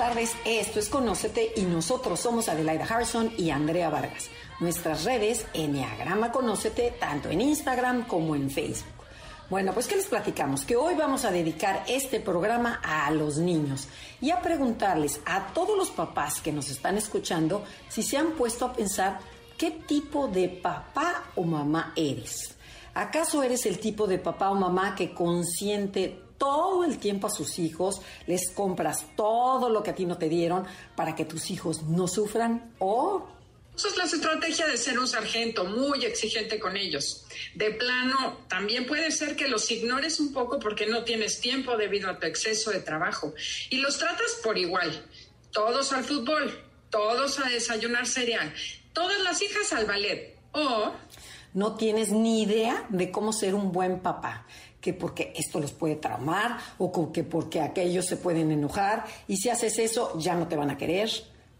Tardes, esto es Conócete y nosotros somos Adelaida Harrison y Andrea Vargas. Nuestras redes, Enneagrama Conócete, tanto en Instagram como en Facebook. Bueno, pues ¿qué les platicamos? Que hoy vamos a dedicar este programa a los niños y a preguntarles a todos los papás que nos están escuchando si se han puesto a pensar qué tipo de papá o mamá eres. ¿Acaso eres el tipo de papá o mamá que consiente todo el tiempo a sus hijos, les compras todo lo que a ti no te dieron para que tus hijos no sufran o esa es la estrategia de ser un sargento muy exigente con ellos. De plano, también puede ser que los ignores un poco porque no tienes tiempo debido a tu exceso de trabajo y los tratas por igual. Todos al fútbol, todos a desayunar cereal, todas las hijas al ballet. O no tienes ni idea de cómo ser un buen papá que porque esto los puede traumar o que porque aquellos se pueden enojar y si haces eso ya no te van a querer.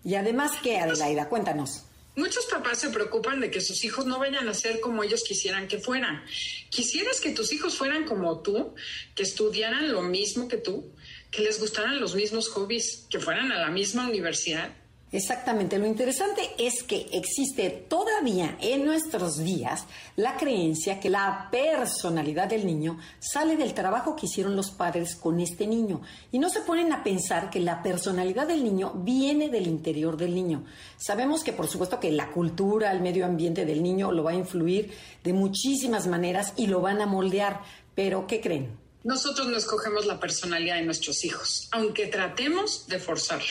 Y además, ¿qué, Adelaida? Cuéntanos. Muchos papás se preocupan de que sus hijos no vayan a ser como ellos quisieran que fueran. ¿Quisieras que tus hijos fueran como tú, que estudiaran lo mismo que tú, que les gustaran los mismos hobbies, que fueran a la misma universidad? Exactamente, lo interesante es que existe todavía en nuestros días la creencia que la personalidad del niño sale del trabajo que hicieron los padres con este niño y no se ponen a pensar que la personalidad del niño viene del interior del niño. Sabemos que por supuesto que la cultura, el medio ambiente del niño lo va a influir de muchísimas maneras y lo van a moldear, pero ¿qué creen? Nosotros no escogemos la personalidad de nuestros hijos, aunque tratemos de forzarla,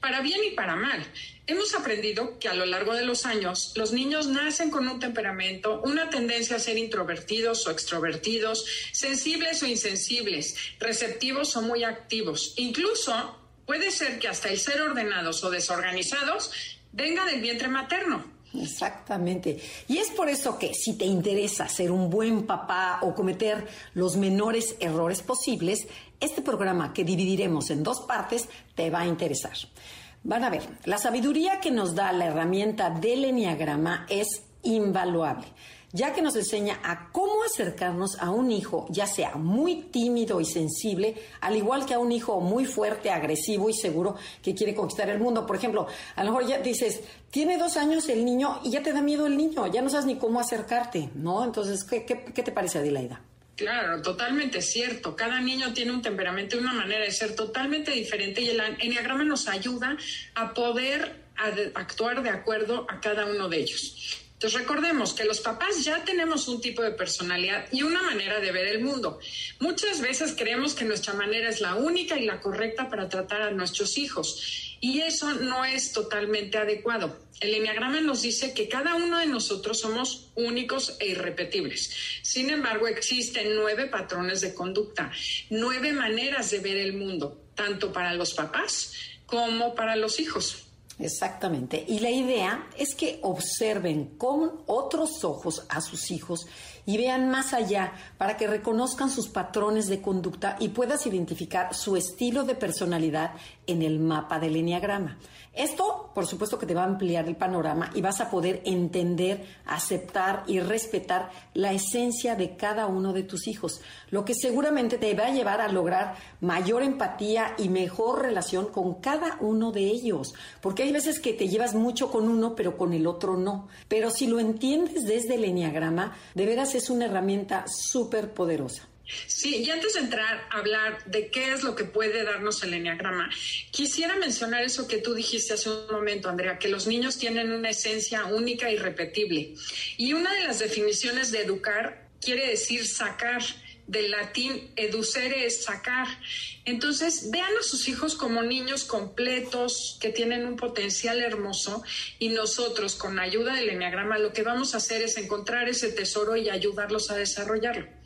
para bien y para mal. Hemos aprendido que a lo largo de los años los niños nacen con un temperamento, una tendencia a ser introvertidos o extrovertidos, sensibles o insensibles, receptivos o muy activos. Incluso puede ser que hasta el ser ordenados o desorganizados venga del vientre materno. Exactamente. Y es por eso que si te interesa ser un buen papá o cometer los menores errores posibles, este programa que dividiremos en dos partes te va a interesar. Van a ver, la sabiduría que nos da la herramienta del Enneagrama es invaluable ya que nos enseña a cómo acercarnos a un hijo, ya sea muy tímido y sensible, al igual que a un hijo muy fuerte, agresivo y seguro que quiere conquistar el mundo. Por ejemplo, a lo mejor ya dices, tiene dos años el niño y ya te da miedo el niño, ya no sabes ni cómo acercarte, ¿no? Entonces, ¿qué, te parece, Adelaida? Claro, totalmente cierto. Cada niño tiene un temperamento y una manera de ser totalmente diferente y el enneagrama nos ayuda a poder actuar de acuerdo a cada uno de ellos. Entonces recordemos que los papás ya tenemos un tipo de personalidad y una manera de ver el mundo. Muchas veces creemos que nuestra manera es la única y la correcta para tratar a nuestros hijos y eso no es totalmente adecuado. El enneagrama nos dice que cada uno de nosotros somos únicos e irrepetibles. Sin embargo, existen nueve patrones de conducta, nueve maneras de ver el mundo, tanto para los papás como para los hijos. Exactamente. Y la idea es que observen con otros ojos a sus hijos y vean más allá para que reconozcan sus patrones de conducta y puedas identificar su estilo de personalidad en el mapa del enneagrama. Esto, por supuesto, que te va a ampliar el panorama y vas a poder entender, aceptar y respetar la esencia de cada uno de tus hijos, lo que seguramente te va a llevar a lograr mayor empatía y mejor relación con cada uno de ellos, porque hay veces que te llevas mucho con uno, pero con el otro no. Pero si lo entiendes desde el enneagrama, de veras es una herramienta súper poderosa. Sí, y antes de entrar a hablar de qué es lo que puede darnos el enneagrama, quisiera mencionar eso que tú dijiste hace un momento, Andrea, que los niños tienen una esencia única y repetible. Y una de las definiciones de educar quiere decir sacar. Del latín educere es sacar. Entonces, vean a sus hijos como niños completos que tienen un potencial hermoso y nosotros, con ayuda del enneagrama, lo que vamos a hacer es encontrar ese tesoro y ayudarlos a desarrollarlo.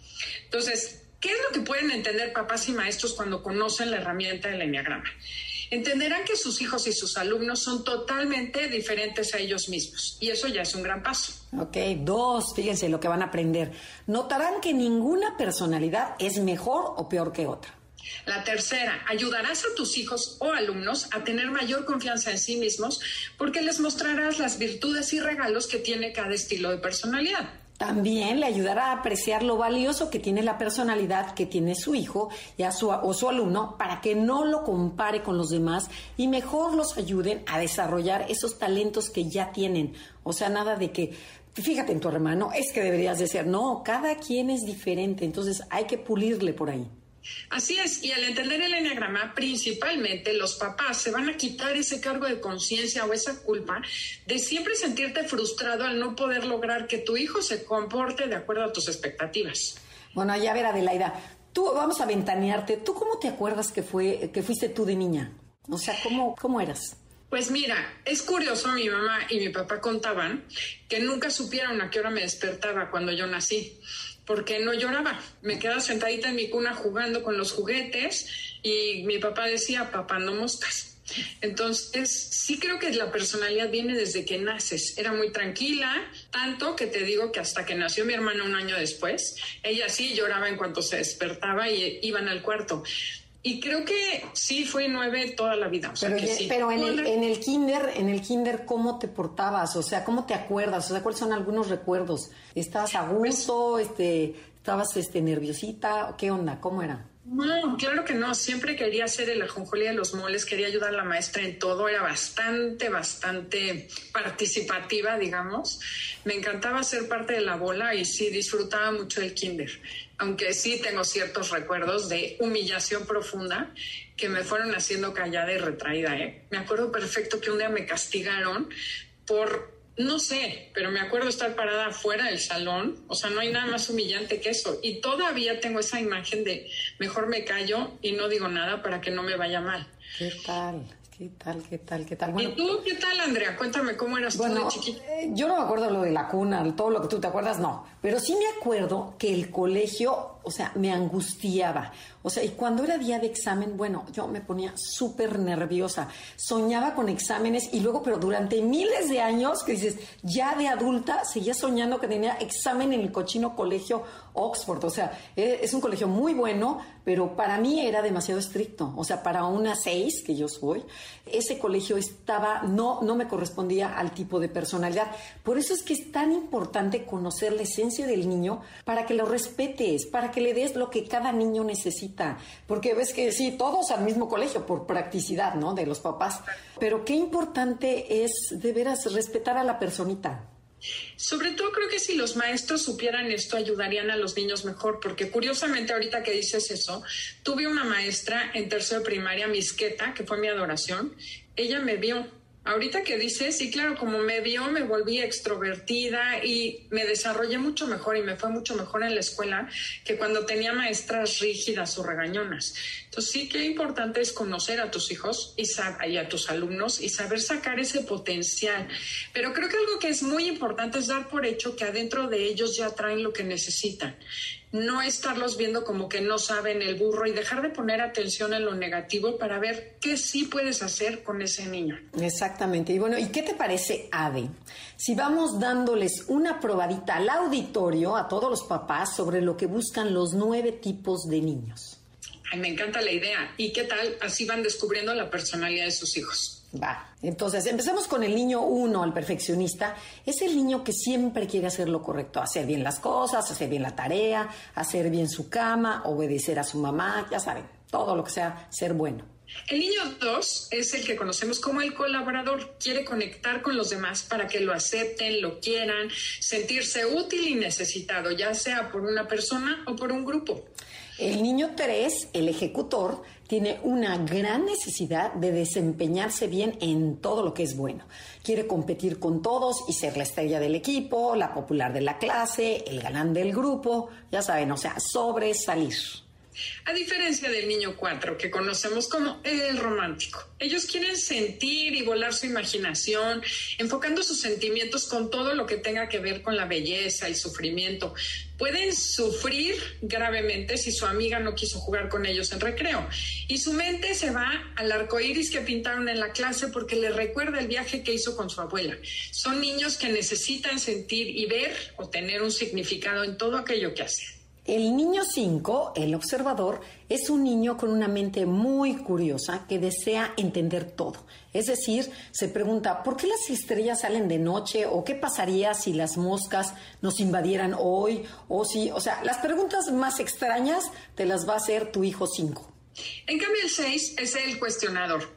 Entonces, ¿qué es lo que pueden entender papás y maestros cuando conocen la herramienta del enneagrama? entenderán que sus hijos y sus alumnos son totalmente diferentes a ellos mismos. Y eso ya es un gran paso. Ok, dos, fíjense lo que van a aprender. Notarán que ninguna personalidad es mejor o peor que otra. La tercera, ayudarás a tus hijos o alumnos a tener mayor confianza en sí mismos porque les mostrarás las virtudes y regalos que tiene cada estilo de personalidad. También le ayudará a apreciar lo valioso que tiene la personalidad que tiene su hijo y a su, o su alumno para que no lo compare con los demás y mejor los ayuden a desarrollar esos talentos que ya tienen. O sea, nada de que, fíjate en tu hermano, es que deberías de ser. No, cada quien es diferente, entonces hay que pulirle por ahí. Así es, y al entender el enneagrama, principalmente los papás se van a quitar ese cargo de conciencia o esa culpa de siempre sentirte frustrado al no poder lograr que tu hijo se comporte de acuerdo a tus expectativas. Bueno, ya ver, Adelaida, tú vamos a ventanearte. ¿Tú cómo te acuerdas que fue que fuiste tú de niña? O sea, ¿cómo, cómo eras? Pues mira, es curioso, mi mamá y mi papá contaban que nunca supieron a qué hora me despertaba cuando yo nací porque no lloraba. Me quedaba sentadita en mi cuna jugando con los juguetes y mi papá decía, papá, no moscas. Entonces, sí creo que la personalidad viene desde que naces. Era muy tranquila, tanto que te digo que hasta que nació mi hermana un año después, ella sí lloraba en cuanto se despertaba y iban al cuarto. Y creo que sí fue nueve toda la vida. pero, sí. pero en, el, en el kinder, en el kinder, ¿cómo te portabas? O sea, ¿cómo te acuerdas? O sea, ¿cuáles son algunos recuerdos? ¿Estabas a pues gusto? este, ¿Estabas este, nerviosita? ¿Qué onda? ¿Cómo era? No, claro que no. Siempre quería hacer el ajonjolí de los moles, quería ayudar a la maestra en todo. Era bastante, bastante participativa, digamos. Me encantaba ser parte de la bola y sí, disfrutaba mucho el kinder aunque sí tengo ciertos recuerdos de humillación profunda que me fueron haciendo callada y retraída. ¿eh? Me acuerdo perfecto que un día me castigaron por, no sé, pero me acuerdo estar parada afuera del salón, o sea, no hay nada más humillante que eso. Y todavía tengo esa imagen de mejor me callo y no digo nada para que no me vaya mal. ¿Qué tal? ¿Qué tal? ¿Qué tal? ¿Qué tal? ¿Y tú qué tal, Andrea? Cuéntame cómo eras tú de chiquita. Eh, yo no me acuerdo lo de la cuna, todo lo que tú te acuerdas, no. Pero sí me acuerdo que el colegio, o sea, me angustiaba. O sea, y cuando era día de examen, bueno, yo me ponía súper nerviosa. Soñaba con exámenes y luego, pero durante miles de años, que dices, ya de adulta, seguía soñando que tenía examen en el cochino colegio Oxford. O sea, e, es un colegio muy bueno, pero para mí era demasiado estricto. O sea, para una seis, que yo soy, ese colegio estaba, no, no me correspondía al tipo de personalidad. Por eso es que es tan importante conocer la esencia del niño para que lo respetes, para que le des lo que cada niño necesita. Porque ves que sí, todos al mismo colegio, por practicidad, ¿no? De los papás. Pero qué importante es de veras respetar a la personita. Sobre todo creo que si los maestros supieran esto ayudarían a los niños mejor, porque curiosamente ahorita que dices eso, tuve una maestra en tercero de primaria, Misqueta, que fue mi adoración, ella me vio Ahorita que dices, sí, claro, como me vio, me volví extrovertida y me desarrollé mucho mejor y me fue mucho mejor en la escuela que cuando tenía maestras rígidas o regañonas. Entonces sí que importante es conocer a tus hijos y, y a tus alumnos y saber sacar ese potencial. Pero creo que algo que es muy importante es dar por hecho que adentro de ellos ya traen lo que necesitan no estarlos viendo como que no saben el burro y dejar de poner atención en lo negativo para ver qué sí puedes hacer con ese niño. Exactamente. Y bueno, ¿y qué te parece, Ade? Si vamos dándoles una probadita al auditorio, a todos los papás, sobre lo que buscan los nueve tipos de niños. Ay, me encanta la idea. ¿Y qué tal? Así van descubriendo la personalidad de sus hijos. Va. Entonces, empecemos con el niño uno, el perfeccionista. Es el niño que siempre quiere hacer lo correcto, hacer bien las cosas, hacer bien la tarea, hacer bien su cama, obedecer a su mamá, ya saben, todo lo que sea ser bueno. El niño dos es el que conocemos como el colaborador. Quiere conectar con los demás para que lo acepten, lo quieran, sentirse útil y necesitado, ya sea por una persona o por un grupo. El niño 3, el ejecutor, tiene una gran necesidad de desempeñarse bien en todo lo que es bueno. Quiere competir con todos y ser la estrella del equipo, la popular de la clase, el galán del grupo, ya saben, o sea, sobresalir. A diferencia del niño 4, que conocemos como el romántico. Ellos quieren sentir y volar su imaginación, enfocando sus sentimientos con todo lo que tenga que ver con la belleza, el sufrimiento. Pueden sufrir gravemente si su amiga no quiso jugar con ellos en recreo. Y su mente se va al arco iris que pintaron en la clase porque le recuerda el viaje que hizo con su abuela. Son niños que necesitan sentir y ver o tener un significado en todo aquello que hacen. El niño 5, el observador, es un niño con una mente muy curiosa que desea entender todo. Es decir, se pregunta, ¿por qué las estrellas salen de noche? ¿O qué pasaría si las moscas nos invadieran hoy? O si, o sea, las preguntas más extrañas te las va a hacer tu hijo 5. En cambio, el 6 es el cuestionador.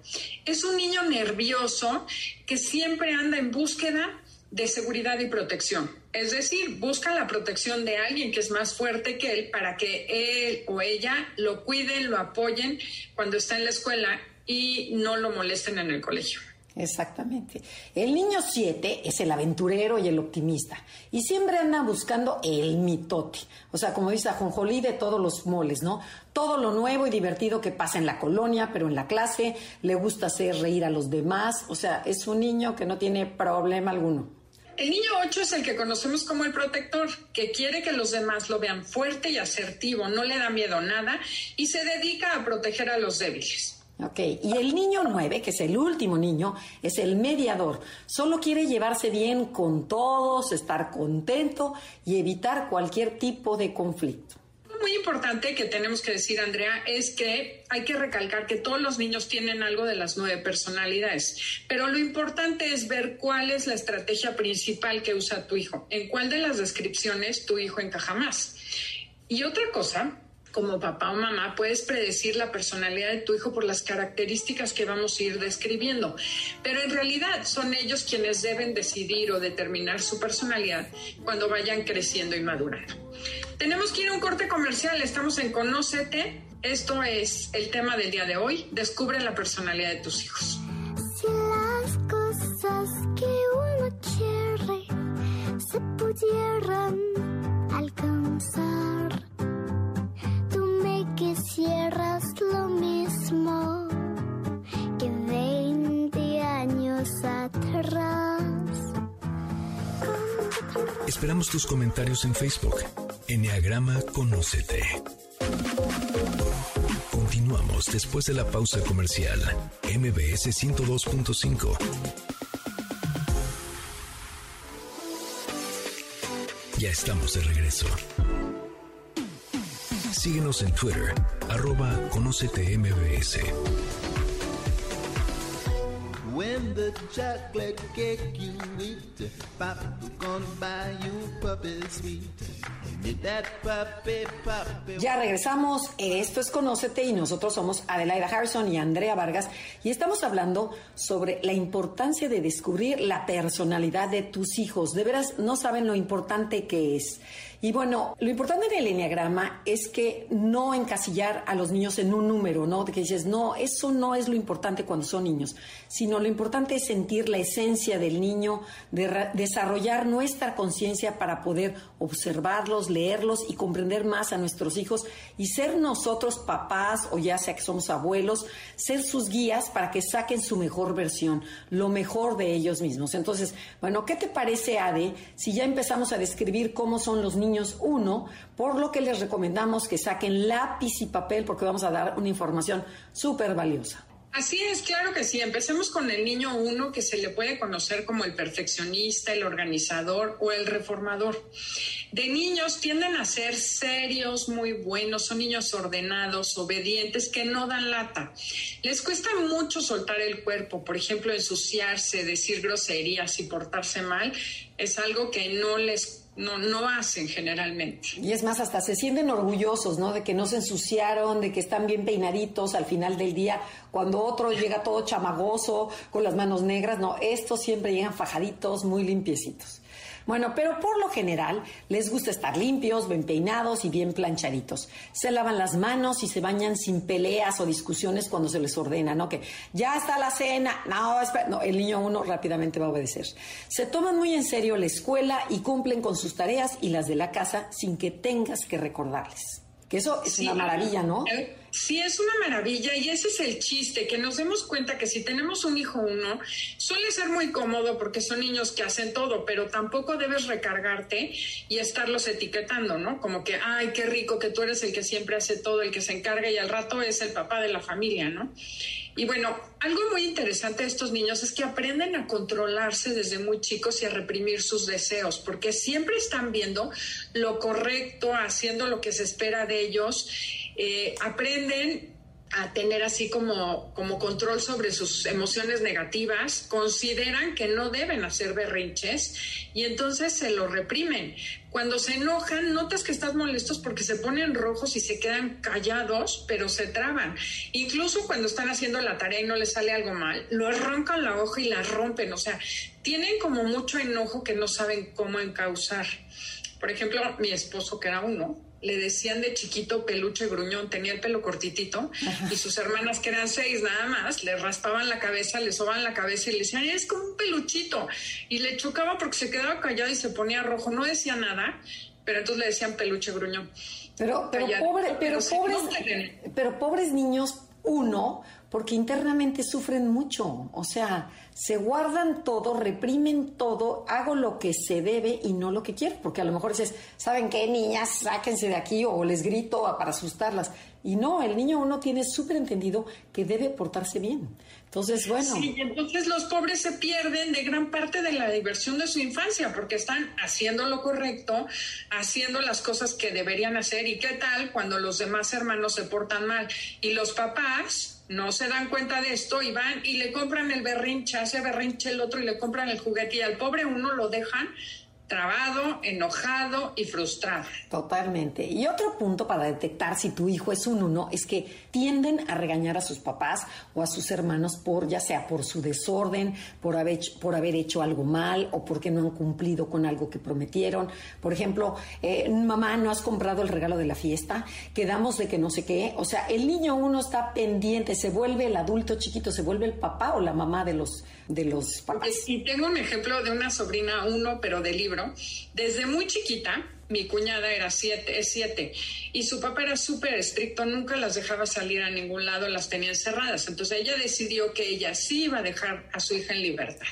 Es un niño nervioso que siempre anda en búsqueda de seguridad y protección. Es decir, busca la protección de alguien que es más fuerte que él para que él o ella lo cuiden, lo apoyen cuando está en la escuela y no lo molesten en el colegio. Exactamente. El niño 7 es el aventurero y el optimista. Y siempre anda buscando el mitote. O sea, como dice Ajonjolí de todos los moles, ¿no? Todo lo nuevo y divertido que pasa en la colonia, pero en la clase le gusta hacer reír a los demás. O sea, es un niño que no tiene problema alguno. El niño 8 es el que conocemos como el protector, que quiere que los demás lo vean fuerte y asertivo, no le da miedo nada y se dedica a proteger a los débiles. Ok, y el niño 9, que es el último niño, es el mediador. Solo quiere llevarse bien con todos, estar contento y evitar cualquier tipo de conflicto muy importante que tenemos que decir, Andrea, es que hay que recalcar que todos los niños tienen algo de las nueve personalidades, pero lo importante es ver cuál es la estrategia principal que usa tu hijo, en cuál de las descripciones tu hijo encaja más. Y otra cosa como papá o mamá, puedes predecir la personalidad de tu hijo por las características que vamos a ir describiendo. Pero en realidad son ellos quienes deben decidir o determinar su personalidad cuando vayan creciendo y madurando. Tenemos que ir a un corte comercial, estamos en Conócete. Esto es el tema del día de hoy. Descubre la personalidad de tus hijos. Si las cosas que uno quiere se pudieran alcanzar quisieras lo mismo que 20 años atrás. Esperamos tus comentarios en Facebook. Enneagrama Conócete. Continuamos después de la pausa comercial. MBS 102.5. Ya estamos de regreso. Síguenos en Twitter, arroba Conócete MBS. When the chocolate cake you eat, Papa gonna buy you puppy sweet. Ya regresamos, esto es Conócete y nosotros somos Adelaida Harrison y Andrea Vargas y estamos hablando sobre la importancia de descubrir la personalidad de tus hijos. De veras, no saben lo importante que es. Y bueno, lo importante en el enneagrama es que no encasillar a los niños en un número, ¿no? Que dices, no, eso no es lo importante cuando son niños, sino lo importante es sentir la esencia del niño, de desarrollar nuestra conciencia para poder observarlos, leerlos y comprender más a nuestros hijos y ser nosotros papás o ya sea que somos abuelos, ser sus guías para que saquen su mejor versión, lo mejor de ellos mismos. Entonces, bueno, ¿qué te parece, Ade, si ya empezamos a describir cómo son los niños uno, por lo que les recomendamos que saquen lápiz y papel porque vamos a dar una información súper valiosa? Así es, claro que sí. Empecemos con el niño uno que se le puede conocer como el perfeccionista, el organizador o el reformador. De niños tienden a ser serios, muy buenos, son niños ordenados, obedientes, que no dan lata. Les cuesta mucho soltar el cuerpo, por ejemplo, ensuciarse, decir groserías y portarse mal, es algo que no les no, no hacen generalmente. Y es más, hasta se sienten orgullosos, ¿no? De que no se ensuciaron, de que están bien peinaditos al final del día, cuando otro llega todo chamagoso, con las manos negras, no, estos siempre llegan fajaditos, muy limpiecitos. Bueno, pero por lo general les gusta estar limpios, bien peinados y bien planchaditos. Se lavan las manos y se bañan sin peleas o discusiones cuando se les ordena, ¿no? Que ya está la cena, no, espera. no, el niño uno rápidamente va a obedecer. Se toman muy en serio la escuela y cumplen con sus tareas y las de la casa sin que tengas que recordarles. Que eso es una maravilla, ¿no? Eh, sí, es una maravilla y ese es el chiste, que nos demos cuenta que si tenemos un hijo uno, suele ser muy cómodo porque son niños que hacen todo, pero tampoco debes recargarte y estarlos etiquetando, ¿no? Como que, ay, qué rico que tú eres el que siempre hace todo, el que se encarga y al rato es el papá de la familia, ¿no? Y bueno, algo muy interesante de estos niños es que aprenden a controlarse desde muy chicos y a reprimir sus deseos, porque siempre están viendo lo correcto, haciendo lo que se espera de ellos, eh, aprenden a tener así como, como control sobre sus emociones negativas, consideran que no deben hacer berrinches y entonces se lo reprimen. Cuando se enojan, notas que estás molestos porque se ponen rojos y se quedan callados, pero se traban. Incluso cuando están haciendo la tarea y no les sale algo mal, lo arrancan la hoja y la rompen. O sea, tienen como mucho enojo que no saben cómo encauzar. Por ejemplo, mi esposo, que era uno, le decían de chiquito peluche gruñón, tenía el pelo cortitito y sus hermanas que eran seis nada más, le raspaban la cabeza, le soban la cabeza y le decían, es como un peluchito. Y le chocaba porque se quedaba callado y se ponía rojo, no decía nada, pero entonces le decían peluche gruñón. Pero, pero, pobre, pero, pobres, pero pobres niños, uno, porque internamente sufren mucho, o sea, se guardan todo, reprimen todo, hago lo que se debe y no lo que quiero, porque a lo mejor dices, ¿saben qué, niñas? Sáquense de aquí o les grito para asustarlas. Y no, el niño uno tiene súper entendido que debe portarse bien. Entonces, bueno. Sí, entonces los pobres se pierden de gran parte de la diversión de su infancia porque están haciendo lo correcto, haciendo las cosas que deberían hacer. ¿Y qué tal cuando los demás hermanos se portan mal? Y los papás no se dan cuenta de esto y van y le compran el berrinche, hace berrinche el otro y le compran el juguete y al pobre uno lo dejan trabado, enojado y frustrado. Totalmente. Y otro punto para detectar si tu hijo es un uno es que tienden a regañar a sus papás o a sus hermanos por ya sea por su desorden, por haber, por haber hecho algo mal o porque no han cumplido con algo que prometieron. Por ejemplo, eh, mamá, no has comprado el regalo de la fiesta, quedamos de que no sé qué. O sea, el niño uno está pendiente, se vuelve el adulto chiquito, se vuelve el papá o la mamá de los de los papás. Y tengo un ejemplo de una sobrina uno, pero de libro. Desde muy chiquita, mi cuñada era siete, es siete, y su papá era súper estricto, nunca las dejaba salir a ningún lado, las tenía encerradas. Entonces ella decidió que ella sí iba a dejar a su hija en libertad.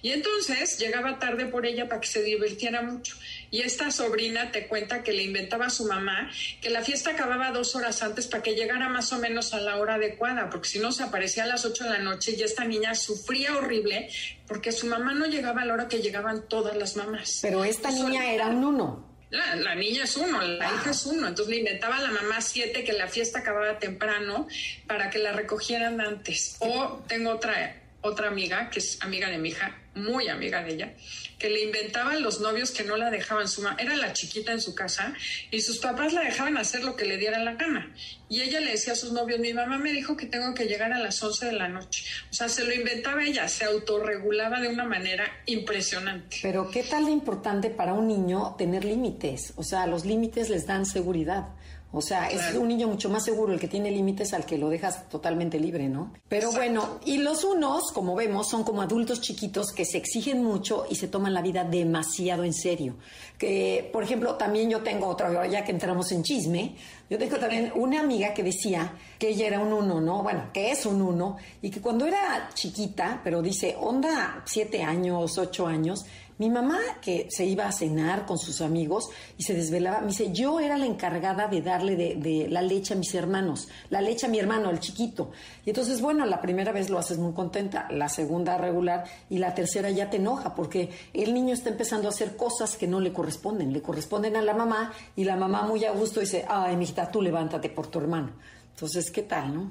Y entonces llegaba tarde por ella para que se divirtiera mucho. Y esta sobrina te cuenta que le inventaba a su mamá que la fiesta acababa dos horas antes para que llegara más o menos a la hora adecuada, porque si no se aparecía a las ocho de la noche y esta niña sufría horrible porque su mamá no llegaba a la hora que llegaban todas las mamás. Pero esta niña era un uno. La, niña es uno, la hija es uno. Entonces le inventaba a la mamá siete que la fiesta acababa temprano para que la recogieran antes. O tengo otra, otra amiga, que es amiga de mi hija, muy amiga de ella, que le inventaban los novios que no la dejaban, su era la chiquita en su casa y sus papás la dejaban hacer lo que le diera la gana. Y ella le decía a sus novios, mi mamá me dijo que tengo que llegar a las 11 de la noche. O sea, se lo inventaba ella, se autorregulaba de una manera impresionante. Pero qué tal de importante para un niño tener límites, o sea, los límites les dan seguridad. O sea, es un niño mucho más seguro el que tiene límites al que lo dejas totalmente libre, ¿no? Pero bueno, y los unos, como vemos, son como adultos chiquitos que se exigen mucho y se toman la vida demasiado en serio. Que, por ejemplo, también yo tengo otra, ya que entramos en chisme, yo tengo también una amiga que decía que ella era un uno, ¿no? Bueno, que es un uno, y que cuando era chiquita, pero dice, onda, siete años, ocho años, mi mamá, que se iba a cenar con sus amigos y se desvelaba, me dice, yo era la encargada de darle de, la leche a mis hermanos, la leche a mi hermano, el chiquito. Y entonces, bueno, la primera vez lo haces muy contenta, la segunda regular y la tercera ya te enoja porque el niño está empezando a hacer cosas que no le corresponden, le corresponden a la mamá y la mamá muy a gusto dice, ay, mijita, tú levántate por tu hermano. Entonces, ¿qué tal, no?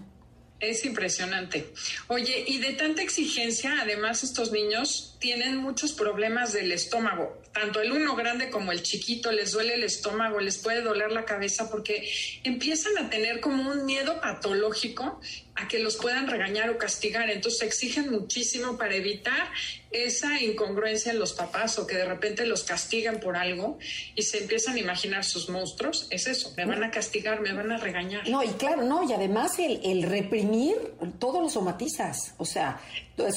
Es impresionante. Oye, y de tanta exigencia, además estos niños tienen muchos problemas del estómago. Tanto el uno grande como el chiquito les duele el estómago, les puede doler la cabeza porque empiezan a tener como un miedo patológico a que los puedan regañar o castigar. Entonces exigen muchísimo para evitar esa incongruencia en los papás o que de repente los castigan por algo y se empiezan a imaginar sus monstruos. Es eso, me van a castigar, me van a regañar. No, y claro, no, y además el, el reprimir todo lo somatizas. O sea,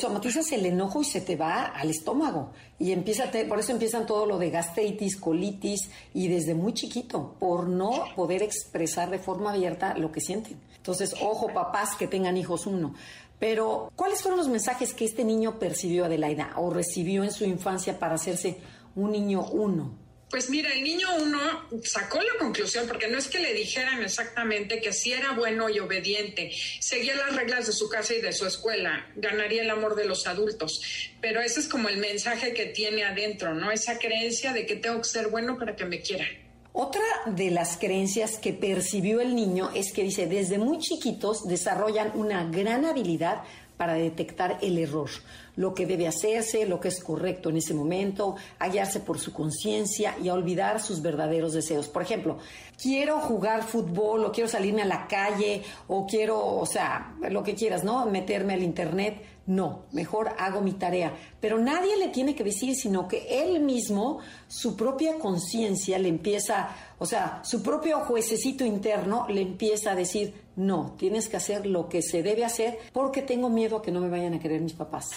somatizas el enojo y se te va al estómago. Y empieza, por eso empiezan todo lo de gastritis, colitis, y desde muy chiquito, por no poder expresar de forma abierta lo que sienten. Entonces, ojo, papás que tengan hijos uno. Pero, ¿cuáles fueron los mensajes que este niño percibió, Adelaida, o recibió en su infancia para hacerse un niño uno? Pues mira, el niño uno sacó la conclusión, porque no es que le dijeran exactamente que si era bueno y obediente, seguía las reglas de su casa y de su escuela, ganaría el amor de los adultos. Pero ese es como el mensaje que tiene adentro, ¿no? Esa creencia de que tengo que ser bueno para que me quieran. Otra de las creencias que percibió el niño es que dice, desde muy chiquitos desarrollan una gran habilidad para detectar el error, lo que debe hacerse, lo que es correcto en ese momento, a guiarse por su conciencia y a olvidar sus verdaderos deseos. Por ejemplo, quiero jugar fútbol o quiero salirme a la calle o quiero, o sea, lo que quieras, ¿no? Meterme al internet. No, mejor hago mi tarea. Pero nadie le tiene que decir, sino que él mismo, su propia conciencia le empieza, o sea, su propio juececito interno le empieza a decir, no, tienes que hacer lo que se debe hacer porque tengo miedo a que no me vayan a querer mis papás.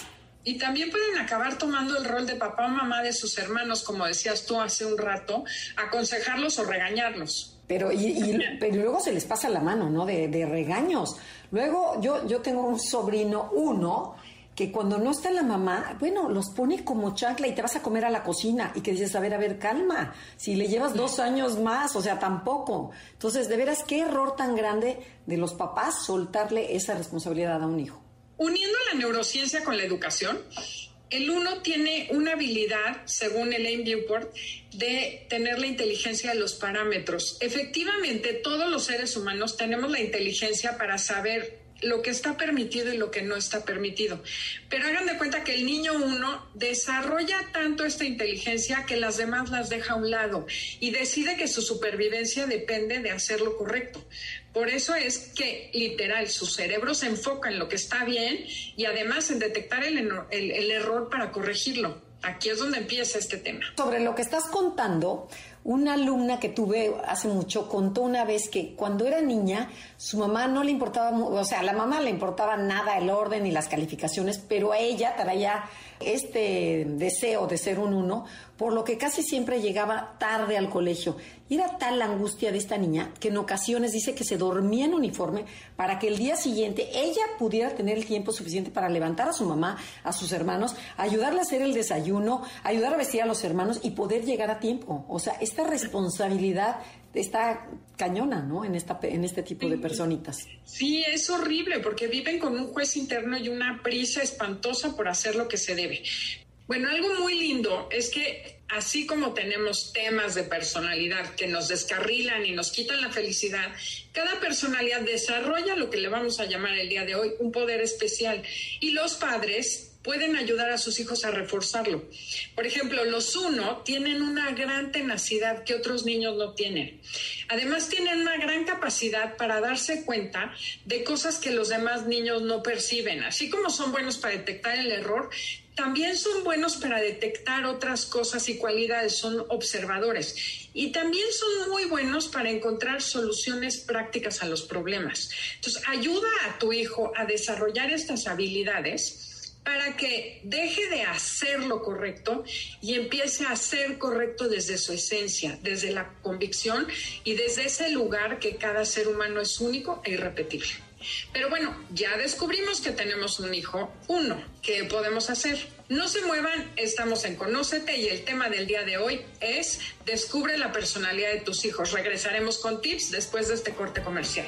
Y también pueden acabar tomando el rol de papá o mamá de sus hermanos, como decías tú hace un rato, aconsejarlos o regañarlos. Pero, y, pero luego se les pasa la mano, ¿no? De, de regaños. Luego yo, yo tengo un sobrino, uno, que cuando no está la mamá, bueno, los pone como chancla y te vas a comer a la cocina y que dices, a ver, a ver, calma, si le llevas dos años más, o sea, tampoco. Entonces, de veras, qué error tan grande de los papás soltarle esa responsabilidad a un hijo. Uniendo la neurociencia con la educación, el uno tiene una habilidad, según Elaine Viewport, de tener la inteligencia de los parámetros. Efectivamente, todos los seres humanos tenemos la inteligencia para saber lo que está permitido y lo que no está permitido. Pero hagan de cuenta que el niño uno desarrolla tanto esta inteligencia que las demás las deja a un lado y decide que su supervivencia depende de hacer lo correcto. Por eso es que literal su cerebro se enfoca en lo que está bien y además en detectar el, el error para corregirlo. Aquí es donde empieza este tema. Sobre lo que estás contando, una alumna que tuve hace mucho contó una vez que cuando era niña, su mamá no le importaba, o sea, a la mamá le importaba nada el orden y las calificaciones, pero a ella traía este deseo de ser un uno, por lo que casi siempre llegaba tarde al colegio. Y era tal la angustia de esta niña que en ocasiones dice que se dormía en uniforme para que el día siguiente ella pudiera tener el tiempo suficiente para levantar a su mamá, a sus hermanos, ayudarle a hacer el desayuno, ayudar a vestir a los hermanos y poder llegar a tiempo. O sea, esta responsabilidad está cañona, ¿no? En, esta, en este tipo de personitas. Sí, es horrible porque viven con un juez interno y una prisa espantosa por hacer lo que se debe. Bueno, algo muy lindo es que así como tenemos temas de personalidad que nos descarrilan y nos quitan la felicidad, cada personalidad desarrolla lo que le vamos a llamar el día de hoy un poder especial. Y los padres pueden ayudar a sus hijos a reforzarlo. Por ejemplo, los uno tienen una gran tenacidad que otros niños no tienen. Además, tienen una gran capacidad para darse cuenta de cosas que los demás niños no perciben. Así como son buenos para detectar el error, también son buenos para detectar otras cosas y cualidades, son observadores. Y también son muy buenos para encontrar soluciones prácticas a los problemas. Entonces, ayuda a tu hijo a desarrollar estas habilidades para que deje de hacer lo correcto y empiece a ser correcto desde su esencia, desde la convicción y desde ese lugar que cada ser humano es único e irrepetible. Pero bueno, ya descubrimos que tenemos un hijo, uno, ¿qué podemos hacer? No se muevan, estamos en Conócete y el tema del día de hoy es Descubre la personalidad de tus hijos. Regresaremos con tips después de este corte comercial.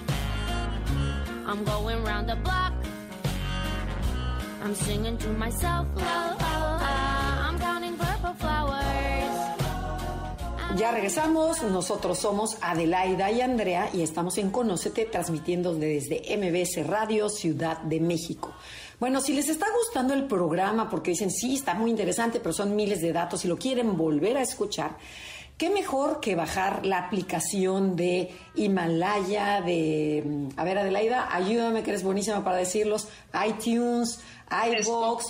I'm going round the block. I'm singing to myself. Oh, oh, oh. I'm counting purple flowers. Ya regresamos, nosotros somos Adelaida y Andrea y estamos en Conócete transmitiendo desde MBS Radio Ciudad de México. Bueno, si les está gustando el programa porque dicen, sí, está muy interesante, pero son miles de datos y lo quieren volver a escuchar, qué mejor que bajar la aplicación de Himalaya, de, mm, a ver Adelaida, ayúdame que eres buenísima para decirlos, iTunes, iVoox,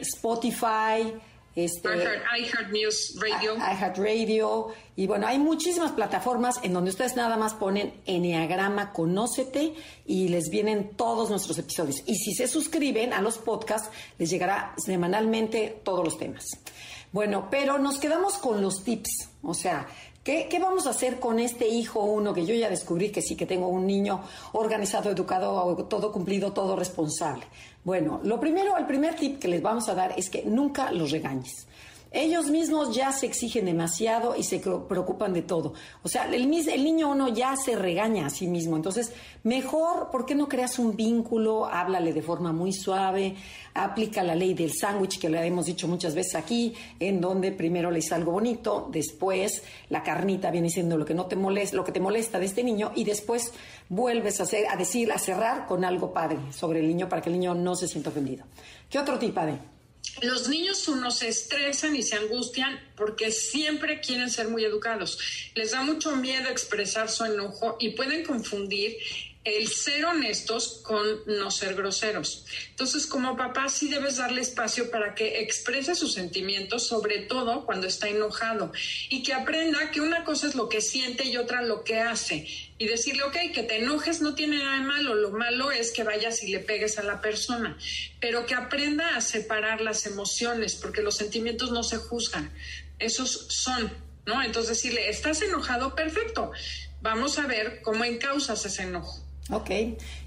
Spotify. Spotify este, iHeart, iHeart News Radio. iHeartRadio. Y bueno, hay muchísimas plataformas en donde ustedes nada más ponen Enneagrama Conócete y les vienen todos nuestros episodios. Y si se suscriben a los podcasts, les llegará semanalmente todos los temas. Bueno, pero nos quedamos con los tips. O sea, ¿Qué, ¿Qué, vamos a hacer con este hijo uno que yo ya descubrí que sí que tengo un niño organizado, educado, todo cumplido, todo responsable? Bueno, lo primero, el primer tip que les vamos a dar es que nunca los regañes. Ellos mismos ya se exigen demasiado y se preocupan de todo. O sea, el, el, niño uno ya se regaña a sí mismo. Entonces, mejor, ¿por qué no creas un vínculo? Háblale de forma muy suave, aplica la ley del sándwich que le hemos dicho muchas veces aquí, en donde primero le dices algo bonito, después la carnita viene siendo lo que no te molesta, lo que te molesta de este niño y después vuelves a, hacer, a decir, a cerrar con algo padre sobre el niño para que el niño no se sienta ofendido. ¿Qué otro tip, padre? Los niños uno se estresan y se angustian porque siempre quieren ser muy educados. Les da mucho miedo expresar su enojo y pueden confundir el ser honestos con no ser groseros. Entonces, como papá, sí debes darle espacio para que exprese sus sentimientos, sobre todo cuando está enojado, y que aprenda que una cosa es lo que siente y otra lo que hace. Y decirle, ok, que te enojes no tiene nada de malo, lo malo es que vayas y le pegues a la persona, pero que aprenda a separar las emociones, porque los sentimientos no se juzgan, esos son, ¿no? Entonces decirle, ¿estás enojado? Perfecto. Vamos a ver cómo encausas ese enojo. Ok.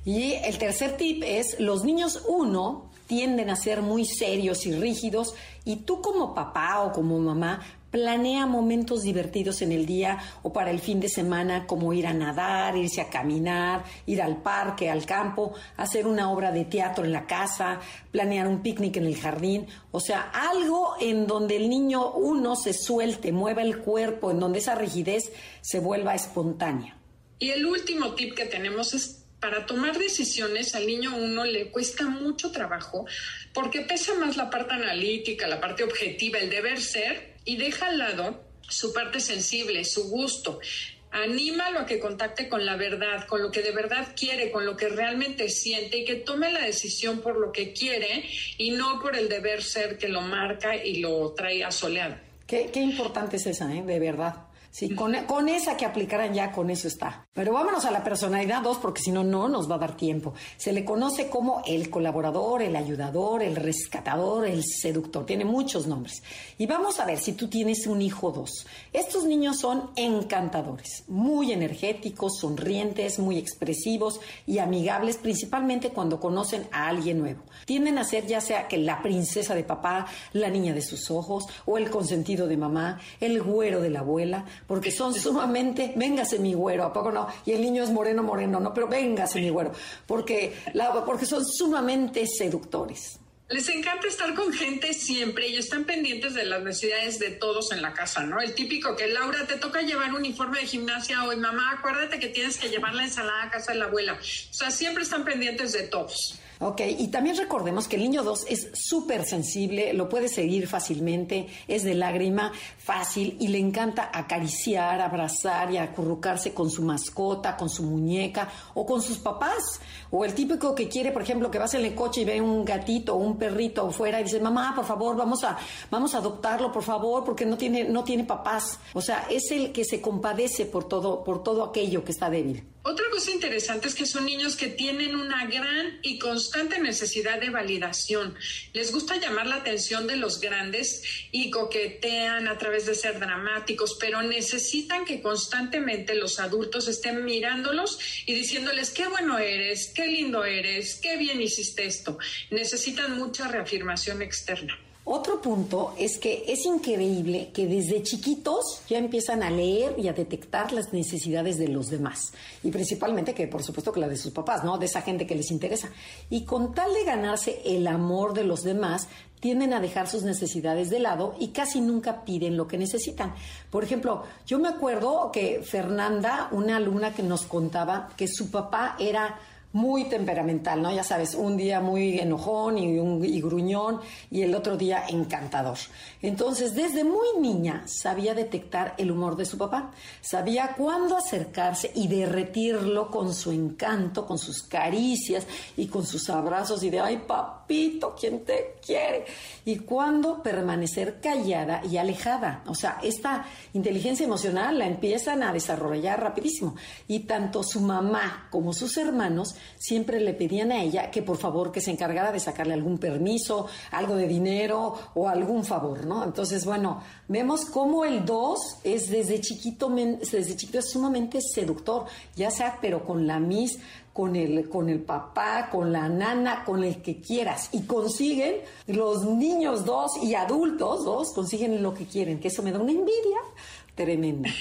Y el tercer tip es, los niños uno tienden a ser muy serios y rígidos y tú como papá o como mamá planea momentos divertidos en el día o para el fin de semana como ir a nadar, irse a caminar, ir al parque, al campo, hacer una obra de teatro en la casa, planear un picnic en el jardín, o sea, algo en donde el niño uno se suelte, mueva el cuerpo, en donde esa rigidez se vuelva espontánea. Y el último tip que tenemos es para tomar decisiones al niño uno le cuesta mucho trabajo porque pesa más la parte analítica, la parte objetiva, el deber ser y deja al lado su parte sensible, su gusto. Anímalo a que contacte con la verdad, con lo que de verdad quiere, con lo que realmente siente y que tome la decisión por lo que quiere y no por el deber ser que lo marca y lo trae asoleado. Qué, importante es esa, ¿eh? de verdad. Sí, con, con, esa que aplicaran ya, con eso está. Pero vámonos a la personalidad 2, porque si no, no nos va a dar tiempo. Se le conoce como el colaborador, el ayudador, el rescatador, el seductor. Tiene muchos nombres. Y vamos a ver si tú tienes un hijo 2. Estos niños son encantadores, muy energéticos, sonrientes, muy expresivos y amigables, principalmente cuando conocen a alguien nuevo. Tienden a ser ya sea que la princesa de papá, la niña de sus ojos, o el consentido de mamá, el güero de la abuela porque son sumamente, véngase mi güero, ¿a poco no? Y el niño es moreno, moreno, no, pero véngase mi güero, porque, la, porque son sumamente seductores. Les encanta estar con gente siempre y están pendientes de las necesidades de todos en la casa, ¿no? El típico que Laura te toca llevar uniforme de gimnasia hoy, mamá, acuérdate que tienes que llevar la ensalada a casa de la abuela. O sea, siempre están pendientes de todos. Ok, y también recordemos que el niño 2 es súper sensible, lo puede seguir fácilmente, es de lágrima fácil y le encanta acariciar, abrazar y acurrucarse con su mascota, con su muñeca o con sus papás. O el típico que quiere, por ejemplo, que vas en el coche y ve un gatito o un perrito afuera y dice, mamá, por favor, vamos a, vamos a adoptarlo, por favor, porque no tiene, no tiene papás. O sea, es el que se compadece por todo, por todo aquello que está débil. Otra cosa interesante es que son niños que tienen una gran y constante necesidad de validación. Les gusta llamar la atención de los grandes y coquetean a través de ser dramáticos, pero necesitan que constantemente los adultos estén mirándolos y diciéndoles qué bueno eres, qué lindo eres, qué bien hiciste esto. Necesitan mucha reafirmación externa. Otro punto es que es increíble que desde chiquitos ya empiezan a leer y a detectar las necesidades de los demás. Y principalmente que por supuesto que la de sus papás, ¿no? De esa gente que les interesa. Y con tal de ganarse el amor de los demás, tienden a dejar sus necesidades de lado y casi nunca piden lo que necesitan. Por ejemplo, yo me acuerdo que Fernanda, una alumna que nos contaba que su papá era muy temperamental, ¿no? Ya sabes, un día muy enojón y, un, y gruñón y el otro día encantador. Entonces, desde muy niña sabía detectar el humor de su papá, sabía cuándo acercarse y derretirlo con su encanto, con sus caricias y con sus abrazos y de, ay, papito, ¿quién te quiere? Y cuándo permanecer callada y alejada. O sea, esta inteligencia emocional la empiezan a desarrollar rapidísimo. Y tanto su mamá como sus hermanos siempre le pedían a ella que por favor que se encargara de sacarle algún permiso, algo de dinero o algún favor, ¿no? Entonces, bueno, vemos cómo el 2 es desde chiquito, desde chiquito es sumamente seductor, ya sea pero con la mis, con el, con el papá, con la nana, con el que quieras. Y consiguen, los niños dos y adultos dos, consiguen lo que quieren, que eso me da una envidia tremenda.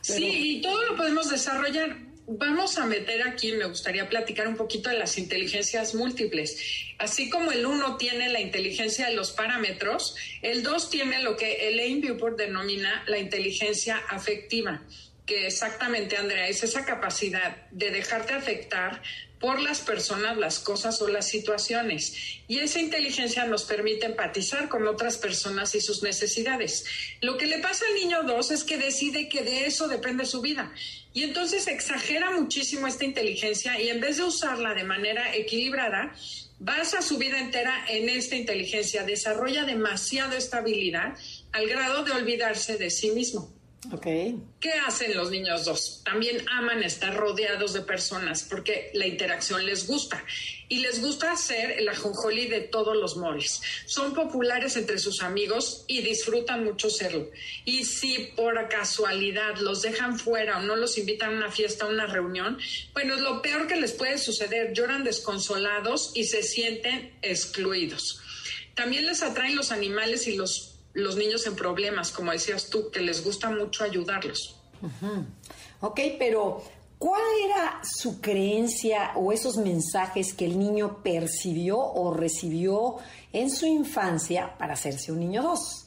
Sí, y todo lo podemos desarrollar vamos a meter aquí, me gustaría platicar un poquito de las inteligencias múltiples. Así como el uno tiene la inteligencia de los parámetros, el dos tiene lo que Elaine Beaufort denomina la inteligencia afectiva, que exactamente, Andrea, es esa capacidad de dejarte afectar por las personas, las cosas o las situaciones. Y esa inteligencia nos permite empatizar con otras personas y sus necesidades. Lo que le pasa al niño 2 es que decide que de eso depende su vida. Y entonces exagera muchísimo esta inteligencia y en vez de usarla de manera equilibrada, basa su vida entera en esta inteligencia, desarrolla demasiada estabilidad al grado de olvidarse de sí mismo. ¿Qué hacen los niños dos? También aman estar rodeados de personas porque la interacción les gusta y les gusta hacer el ajonjolí de todos los moles. Son populares entre sus amigos y disfrutan mucho serlo. Y si por casualidad los dejan fuera o no los invitan a una fiesta, a una reunión, bueno, es lo peor que les puede suceder. Lloran desconsolados y se sienten excluidos. También les atraen los animales y los los niños en problemas, como decías tú, que les gusta mucho ayudarlos. Ok, pero ¿cuál era su creencia o esos mensajes que el niño percibió o recibió en su infancia para hacerse un niño 2?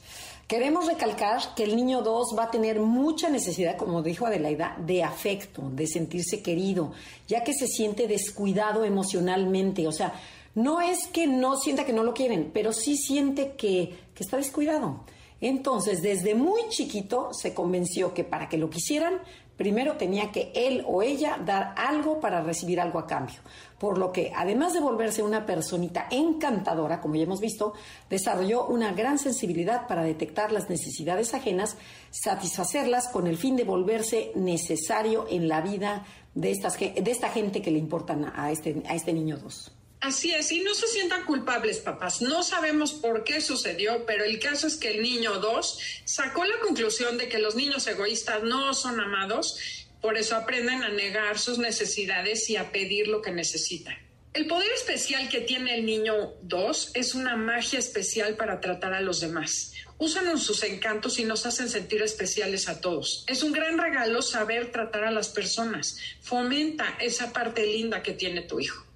Queremos recalcar que el niño 2 va a tener mucha necesidad, como dijo Adelaida, de afecto, de sentirse querido, ya que se siente descuidado emocionalmente. O sea, no es que no sienta que no lo quieren, pero sí siente que, está descuidado. Entonces, desde muy chiquito se convenció que para que lo quisieran, primero tenía que él o ella dar algo para recibir algo a cambio. Por lo que, además de volverse una personita encantadora, como ya hemos visto, desarrolló una gran sensibilidad para detectar las necesidades ajenas, satisfacerlas con el fin de volverse necesario en la vida de, estas, de esta gente que le importan a este, a este niño dos. Así es, y no se sientan culpables, papás. No sabemos por qué sucedió, pero el caso es que el niño 2 sacó la conclusión de que los niños egoístas no son amados, por eso aprenden a negar sus necesidades y a pedir lo que necesitan. El poder especial que tiene el niño 2 es una magia especial para tratar a los demás. Usan sus encantos y nos hacen sentir especiales a todos. Es un gran regalo saber tratar a las personas. Fomenta esa parte linda que tiene tu hijo.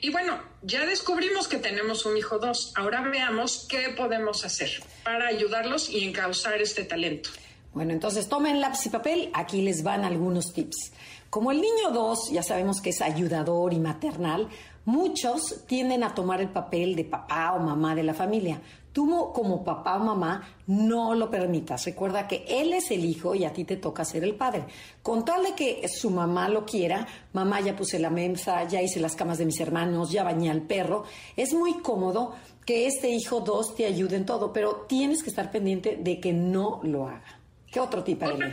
Y bueno, ya descubrimos que tenemos un hijo dos. Ahora veamos qué podemos hacer para ayudarlos y encauzar este talento. Bueno, entonces tomen lápiz y papel. Aquí les van algunos tips. Como el niño 2 ya sabemos que es ayudador y maternal, muchos tienden a tomar el papel de papá o mamá de la familia. Tú como papá o mamá no lo permitas. Recuerda que él es el hijo y a ti te toca ser el padre. Con tal de que su mamá lo quiera, mamá ya puse la mesa, ya hice las camas de mis hermanos, ya bañé al perro, es muy cómodo que este hijo 2 te ayude en todo, pero tienes que estar pendiente de que no lo haga. ¿Qué otro tipo de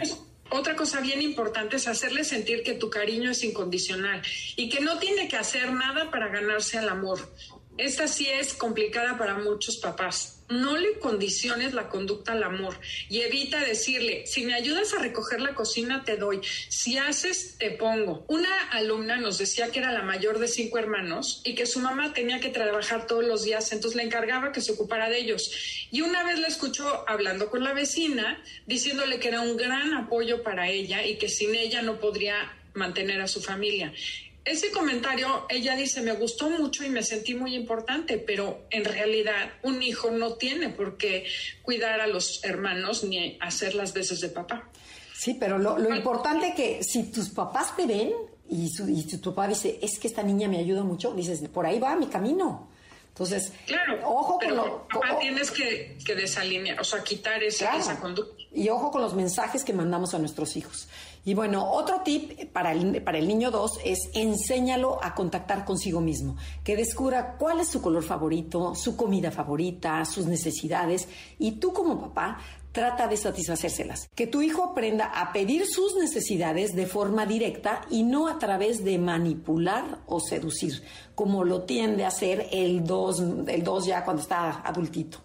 otra cosa bien importante es hacerle sentir que tu cariño es incondicional y que no tiene que hacer nada para ganarse el amor. Esta sí es complicada para muchos papás. No le condiciones la conducta al amor y evita decirle, si me ayudas a recoger la cocina, te doy. Si haces, te pongo. Una alumna nos decía que era la mayor de cinco hermanos y que su mamá tenía que trabajar todos los días, entonces le encargaba que se ocupara de ellos. Y una vez la escuchó hablando con la vecina, diciéndole que era un gran apoyo para ella y que sin ella no podría mantener a su familia ese comentario, ella dice, me gustó mucho y me sentí muy importante, pero en realidad un hijo no tiene por qué cuidar a los hermanos ni hacer las veces de papá. Sí, pero lo, importante que si tus papás te ven y, tu papá dice, es que esta niña me ayuda mucho, dices, por ahí va mi camino. Entonces, claro, ojo con lo papá tienes que, que, desalinear, o sea, quitar esa conducta. Y ojo con los mensajes que mandamos a nuestros hijos. Y bueno, otro tip para el, para el niño 2 es enséñalo a contactar consigo mismo, que descubra cuál es su color favorito, su comida favorita, sus necesidades y tú como papá trata de satisfacérselas. Que tu hijo aprenda a pedir sus necesidades de forma directa y no a través de manipular o seducir, como lo tiende a hacer el 2 el dos ya cuando está adultito.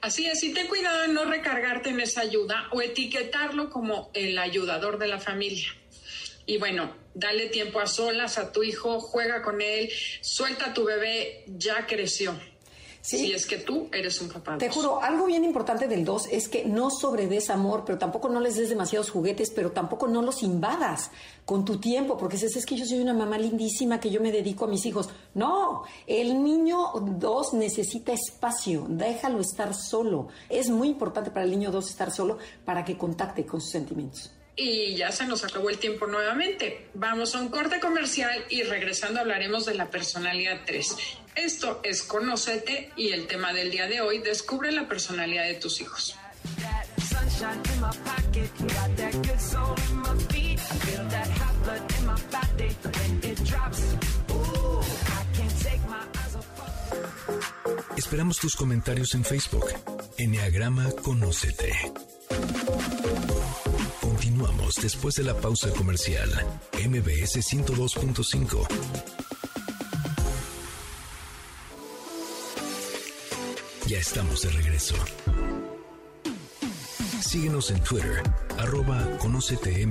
Así es, y ten cuidado de no recargarte en esa ayuda o etiquetarlo como el ayudador de la familia. Y bueno, dale tiempo a solas a tu hijo, juega con él, suelta a tu bebé, ya creció. Si es que tú eres un papá. Te juro, algo bien importante del 2 es que no sobredes amor, pero tampoco no les des demasiados juguetes, pero tampoco no los invadas con tu tiempo, porque si es que yo soy una mamá lindísima, que yo me dedico a mis hijos. No, el niño 2 necesita espacio, déjalo estar solo. Es muy importante para el niño 2 estar solo para que contacte con sus sentimientos. Y ya se nos acabó el tiempo nuevamente. Vamos a un corte comercial y regresando hablaremos de la personalidad 3. Esto es Conócete y el tema del día de hoy, descubre la personalidad de tus hijos. Esperamos tus comentarios en Facebook. Enneagrama Conócete. Continuamos después de la pausa comercial. MBS 102.5. Ya estamos de regreso. Síguenos en Twitter, arroba Conócete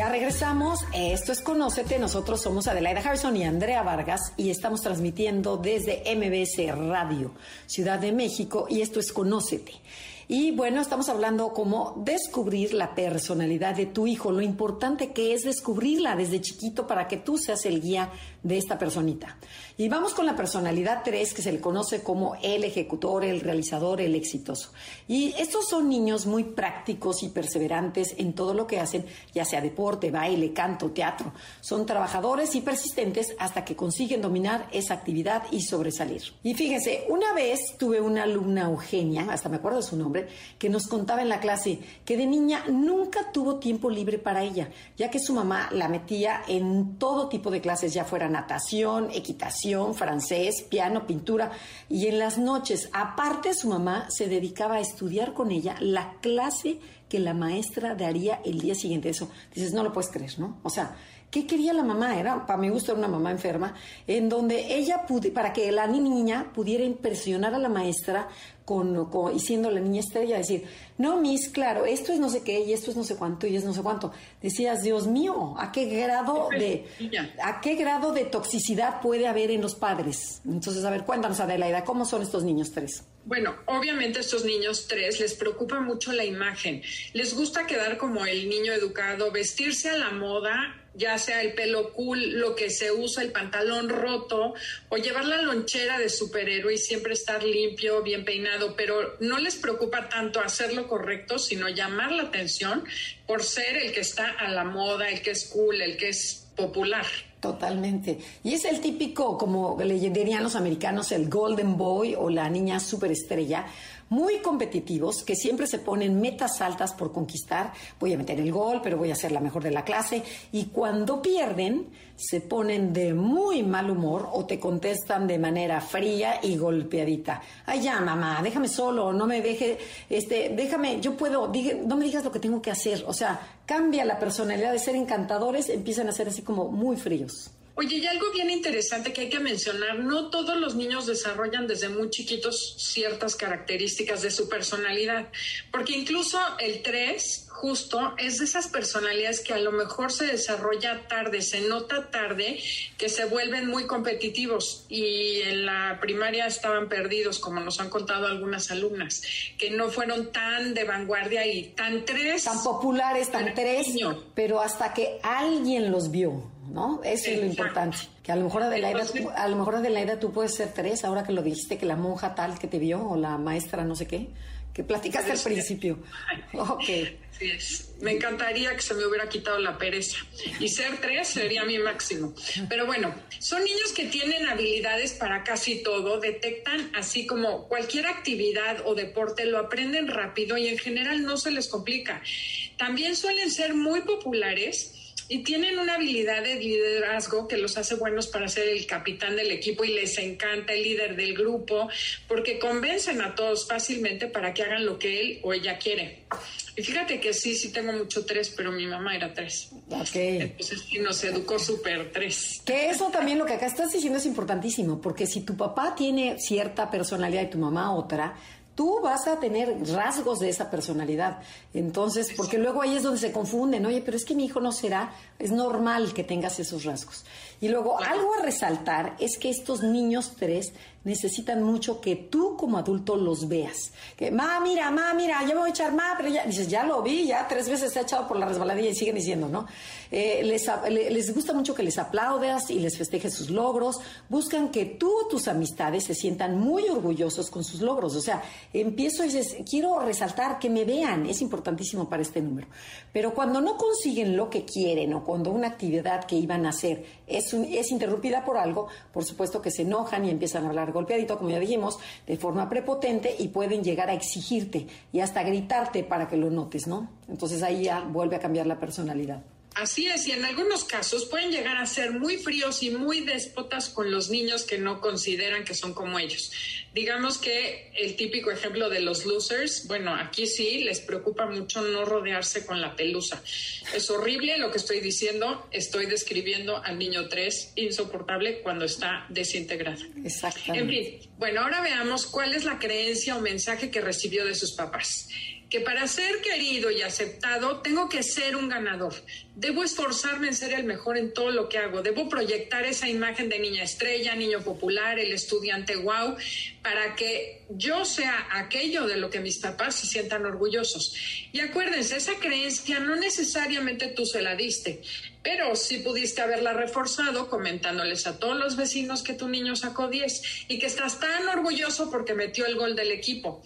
MBS. regresamos. Esto es Conócete. Nosotros somos Adelaida Harrison y Andrea Vargas y estamos transmitiendo desde MBS Radio, Ciudad de México. Y esto es Conócete. Y bueno, estamos hablando como descubrir la personalidad de tu hijo, lo importante que es descubrirla desde chiquito para que tú seas el guía de esta personita. Y vamos con la personalidad 3, que se le conoce como el ejecutor, el realizador, el exitoso. Y estos son niños muy prácticos y perseverantes en todo lo que hacen, ya sea deporte, baile, canto, teatro. Son trabajadores y persistentes hasta que consiguen dominar esa actividad y sobresalir. Y fíjense, una vez tuve una alumna Eugenia, hasta me acuerdo de su nombre, que nos contaba en la clase que de niña nunca tuvo tiempo libre para ella, ya que su mamá la metía en todo tipo de clases, ya fuera natación, equitación, francés, piano, pintura. Y en las noches, aparte su mamá se dedicaba a estudiar con ella la clase que la maestra daría el día siguiente. Eso, dices, no lo puedes creer, ¿no? O sea, ¿Qué quería la mamá? Era, para mi gusto, era una mamá enferma, en donde ella, pude, para que la niña pudiera impresionar a la maestra con, con, y siendo la niña estrella, decir, no, Miss, claro, esto es no sé qué y esto es no sé cuánto y es no sé cuánto. Decías, Dios mío, ¿a qué grado de, a qué grado de toxicidad puede haber en los padres? Entonces, a ver, cuéntanos, Adelaida, ¿cómo son estos niños tres? Bueno, obviamente estos niños tres les preocupa mucho la imagen. Les gusta quedar como el niño educado, vestirse a la moda ya sea el pelo cool, lo que se usa, el pantalón roto, o llevar la lonchera de superhéroe y siempre estar limpio, bien peinado, pero no les preocupa tanto hacer lo correcto, sino llamar la atención por ser el que está a la moda, el que es cool, el que es popular. Totalmente. Y es el típico, como le dirían los americanos, el golden boy o la niña superestrella, muy competitivos, que siempre se ponen metas altas por conquistar. Voy a meter el gol, pero voy a ser la mejor de la clase. Y cuando pierden, se ponen de muy mal humor o te contestan de manera fría y golpeadita. Ay, ya, mamá, déjame solo, no me deje, este, déjame, yo puedo, no me digas lo que tengo que hacer. O sea, cambia la personalidad de ser encantadores, empiezan a ser así como muy fríos. Oye, y algo bien interesante que hay que mencionar, no todos los niños desarrollan desde muy chiquitos ciertas características de su personalidad, porque incluso el 3 justo es de esas personalidades que a lo mejor se desarrolla tarde, se nota tarde, que se vuelven muy competitivos y en la primaria estaban perdidos, como nos han contado algunas alumnas, que no fueron tan de vanguardia y tan tres. Tan populares, tan tres, pero hasta que alguien los vio. ¿No? Eso es lo importante. Que a lo mejor Adelaida, tú, a lo mejor Adelaida tú puedes ser tres, ahora que lo dijiste, que la monja tal que te vio, o la maestra no sé qué, que platicaste al principio. Ok. Me encantaría que se me hubiera quitado la pereza. Y ser tres sería mi máximo. Pero bueno, son niños que tienen habilidades para casi todo, detectan así como cualquier actividad o deporte, lo aprenden rápido y en general no se les complica. También suelen ser muy populares y tienen una habilidad de liderazgo que los hace buenos para ser el capitán del equipo y les encanta el líder del grupo porque convencen a todos fácilmente para que hagan lo que él o ella quiere. Y fíjate que sí, sí tengo mucho tres, pero mi mamá era tres. Ok. Entonces sí nos educó súper tres. Que eso también lo que acá estás diciendo es importantísimo, porque si tu papá tiene cierta personalidad y tu mamá otra, tú vas a tener rasgos de esa personalidad. Entonces, porque luego ahí es donde se confunden, oye, pero es que mi hijo no será, es normal que tengas esos rasgos. Y luego, algo a resaltar es que estos niños tres necesitan mucho que tú como adulto los veas. Que, ma, mira, ma, mira, ya me voy a echar, ma, pero ya, dices, ya lo vi, ya tres veces se ha echado por la resbaladilla y siguen diciendo, ¿no? Eh, les, les gusta mucho que les aplaudas y les festejes sus logros, buscan que tú o tus amistades se sientan muy orgullosos con sus logros. O sea, empiezo y dices, quiero resaltar que me vean, es importantísimo para este número. Pero cuando no consiguen lo que quieren o cuando una actividad que iban a hacer es, es interrumpida por algo, por supuesto que se enojan y empiezan a hablar golpeadito, como ya dijimos, de forma prepotente y pueden llegar a exigirte y hasta gritarte para que lo notes, ¿no? Entonces ahí ya vuelve a cambiar la personalidad. Así es, y en algunos casos pueden llegar a ser muy fríos y muy déspotas con los niños que no consideran que son como ellos. Digamos que el típico ejemplo de los losers, bueno, aquí sí les preocupa mucho no rodearse con la pelusa. Es horrible lo que estoy diciendo, estoy describiendo al niño 3 insoportable cuando está desintegrado. Exactamente. En fin, bueno, ahora veamos cuál es la creencia o mensaje que recibió de sus papás que para ser querido y aceptado tengo que ser un ganador. Debo esforzarme en ser el mejor en todo lo que hago. Debo proyectar esa imagen de niña estrella, niño popular, el estudiante wow, para que yo sea aquello de lo que mis papás se sientan orgullosos. Y acuérdense, esa creencia no necesariamente tú se la diste, pero sí pudiste haberla reforzado comentándoles a todos los vecinos que tu niño sacó 10 y que estás tan orgulloso porque metió el gol del equipo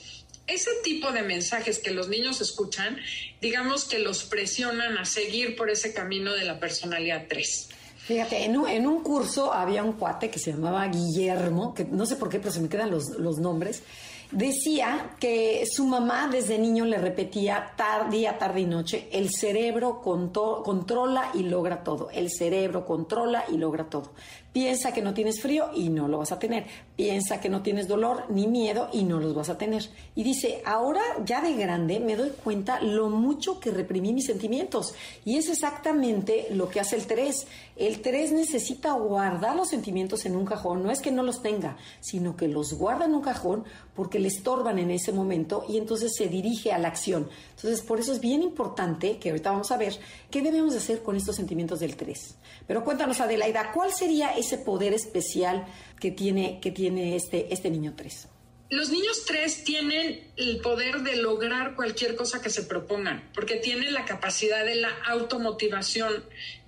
ese tipo de mensajes que los niños escuchan, digamos que los presionan a seguir por ese camino de la personalidad 3. Fíjate, en un, curso había un cuate que se llamaba Guillermo, que no sé por qué, pero se me quedan los, los nombres, decía que su mamá desde niño le repetía día, tarde y noche, el cerebro controla y logra todo, el cerebro controla y logra todo. Piensa que no tienes frío y no lo vas a tener. Piensa que no tienes dolor ni miedo y no los vas a tener. Y dice, ahora ya de grande me doy cuenta lo mucho que reprimí mis sentimientos. Y es exactamente lo que hace el 3. El 3 necesita guardar los sentimientos en un cajón. No es que no los tenga, sino que los guarda en un cajón porque le estorban en ese momento y entonces se dirige a la acción. Entonces, por eso es bien importante, que ahorita vamos a ver, qué debemos hacer con estos sentimientos del 3. Pero cuéntanos, Adelaida, ¿cuál sería ese poder especial que tiene, que tiene este, este niño 3? Los niños 3 tienen el poder de lograr cualquier cosa que se propongan, porque tienen la capacidad de la automotivación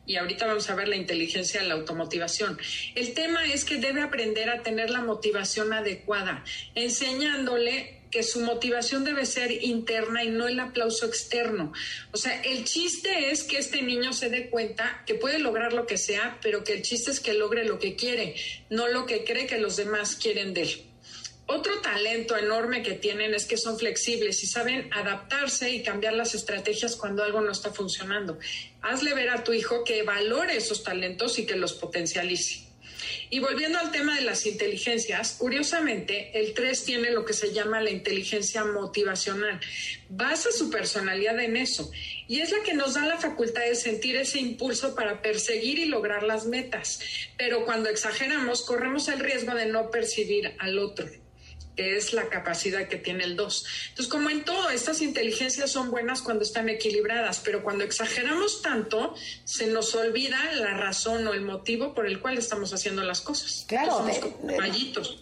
y ahorita vamos a ver la inteligencia de la automotivación. El tema es que debe aprender a tener la motivación adecuada, enseñándole que su motivación debe ser interna y no el aplauso externo. O sea, el chiste es que este niño se dé cuenta que puede lograr lo que sea, pero que el chiste es que logre lo que quiere, no lo que cree que los demás quieren de él. Otro talento enorme que tienen es que son flexibles y saben adaptarse y cambiar las estrategias cuando algo no está funcionando. Hazle ver a tu hijo que valore esos talentos y que los potencialice. Y volviendo al tema de las inteligencias, curiosamente, el 3 tiene lo que se llama la inteligencia motivacional. Basa su personalidad en eso y es la que nos da la facultad de sentir ese impulso para perseguir y lograr las metas. Pero cuando exageramos, corremos el riesgo de no percibir al otro que es la capacidad que tiene el 2. Entonces, como en todo, estas inteligencias son buenas cuando están equilibradas, pero cuando exageramos tanto, se nos olvida la razón o el motivo por el cual estamos haciendo las cosas. Claro, Somos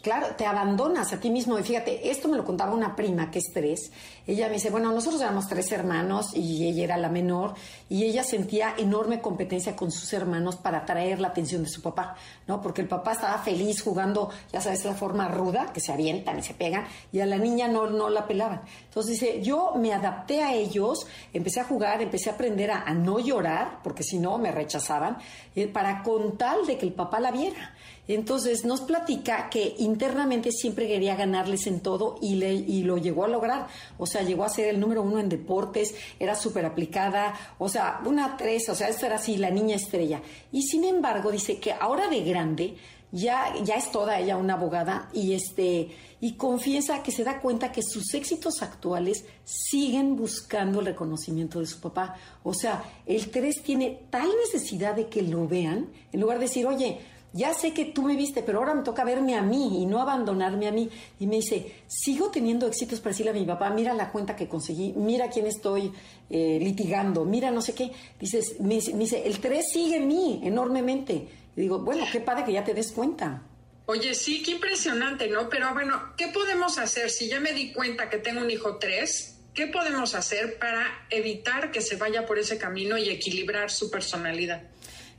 claro, te abandonas a ti mismo. Y fíjate, esto me lo contaba una prima que es tres. Ella me dice, bueno, nosotros éramos tres hermanos y ella era la menor y ella sentía enorme competencia con sus hermanos para atraer la atención de su papá, ¿no? Porque el papá estaba feliz jugando, ya sabes, la forma ruda, que se avientan y se pegan, y a la niña no, no la pelaban. Entonces dice, yo me adapté a ellos, empecé a jugar, empecé a aprender a, no llorar, porque si no me rechazaban, eh, para con tal de que el papá la viera. Entonces nos platica que internamente siempre quería ganarles en todo y, le, y lo llegó a lograr. O sea, llegó a ser el número uno en deportes, era súper aplicada, o sea, una tres, o sea, esto era así, la niña estrella. Y sin embargo, dice que ahora de grande, ya, ya es toda ella una abogada y este y confiesa que se da cuenta que sus éxitos actuales siguen buscando el reconocimiento de su papá. O sea, el 3 tiene tal necesidad de que lo vean, en lugar de decir, oye, ya sé que tú me viste, pero ahora me toca verme a mí y no abandonarme a mí. Y me dice, sigo teniendo éxitos para decirle a mi papá, mira la cuenta que conseguí, mira quién estoy eh, litigando, mira no sé qué. Dices, me, dice- el 3 sigue en mí enormemente. Y digo, bueno, qué padre que ya te des cuenta. Oye, sí, qué impresionante, ¿no? Pero bueno, ¿qué podemos hacer si ya me di cuenta que tengo un hijo 3? ¿Qué podemos hacer para evitar que se vaya por ese camino y equilibrar su personalidad?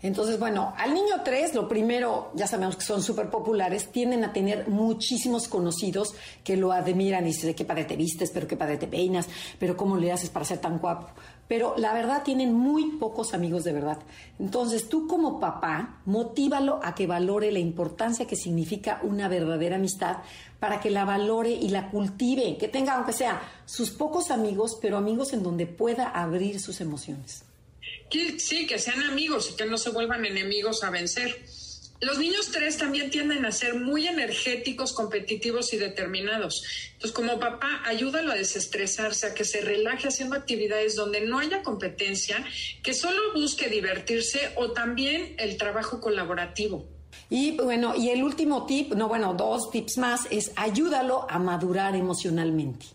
Entonces, bueno, al niño 3, lo primero, ya sabemos que son súper populares, tienden a tener muchísimos conocidos que lo admiran y dicen, qué padre te vistes, pero qué padre te peinas, pero cómo le haces para ser tan guapo. Pero la verdad tienen muy pocos amigos de verdad. Entonces, tú como papá, motívalo a que valore la importancia que significa una verdadera amistad para que la valore y la cultive, que tenga, aunque sea, sus pocos amigos, pero amigos en donde pueda abrir sus emociones. Sí, que sean amigos y que no se vuelvan enemigos a vencer. Los niños 3 también tienden a ser muy energéticos, competitivos y determinados. Entonces, como papá, ayúdalo a desestresarse, a que se relaje haciendo actividades donde no haya competencia, que solo busque divertirse o también el trabajo colaborativo. Y bueno, y el último tip, no, bueno, dos tips más, es ayúdalo a madurar emocionalmente.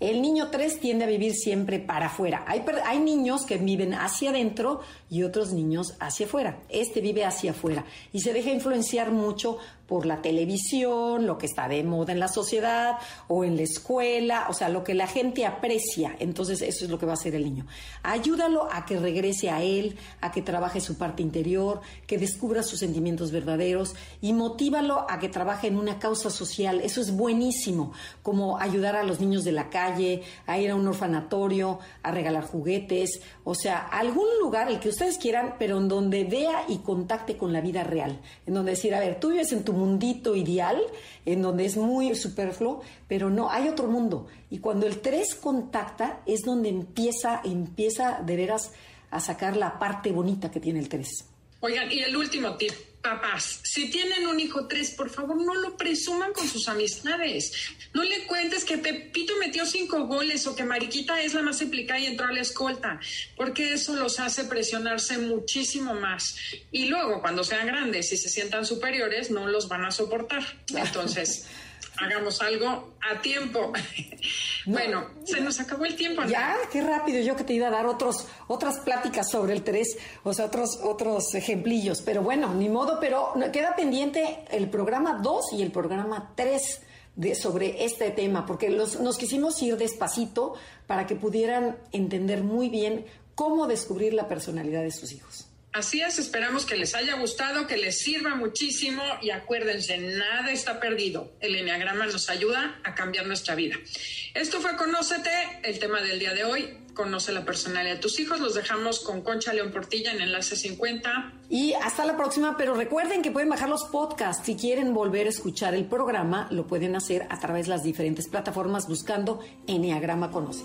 El niño 3 tiende a vivir siempre para afuera. Hay, hay niños que viven hacia adentro y otros niños hacia afuera. Este vive hacia afuera y se deja influenciar mucho por la televisión, lo que está de moda en la sociedad o en la escuela, o sea, lo que la gente aprecia. Entonces, eso es lo que va a hacer el niño. Ayúdalo a que regrese a él, a que trabaje su parte interior, que descubra sus sentimientos verdaderos y motívalo a que trabaje en una causa social. Eso es buenísimo, como ayudar a los niños de la calle, a ir a un orfanatorio, a regalar juguetes, o sea, algún lugar, el que ustedes quieran, pero en donde vea y contacte con la vida real, en donde decir, a ver, tú vives en tu mundito ideal, en donde es muy superfluo, pero no, hay otro mundo. Y cuando el 3 contacta, es donde empieza, empieza de veras a sacar la parte bonita que tiene el 3. Oigan, y el último tip, papás, si tienen un hijo 3, por favor, no lo presuman con sus amistades. No le cuentes que Pepito metió cinco goles o que Mariquita es la más implicada y entró a la escolta, porque eso los hace presionarse muchísimo más. Y luego, cuando sean grandes y se sientan superiores, no los van a soportar. Entonces, hagamos algo a tiempo. bueno, se nos acabó el tiempo. Ya, qué rápido, yo que te iba a dar otros, otras pláticas sobre el 3, o sea, otros, otros ejemplillos, pero bueno, ni modo, pero queda pendiente el programa 2 y el programa 3 de, sobre este tema, porque los, nos quisimos ir despacito para que pudieran entender muy bien cómo descubrir la personalidad de sus hijos. Así es, esperamos que les haya gustado, que les sirva muchísimo y acuérdense, nada está perdido. El Enneagrama nos ayuda a cambiar nuestra vida. Esto fue Conócete, el tema del día de hoy. Conoce la personalidad de tus hijos. Los dejamos con Concha León Portilla en Enlace 50. Y hasta la próxima, pero recuerden que pueden bajar los podcasts. Si quieren volver a escuchar el programa, lo pueden hacer a través de las diferentes plataformas buscando Enneagrama Conoce.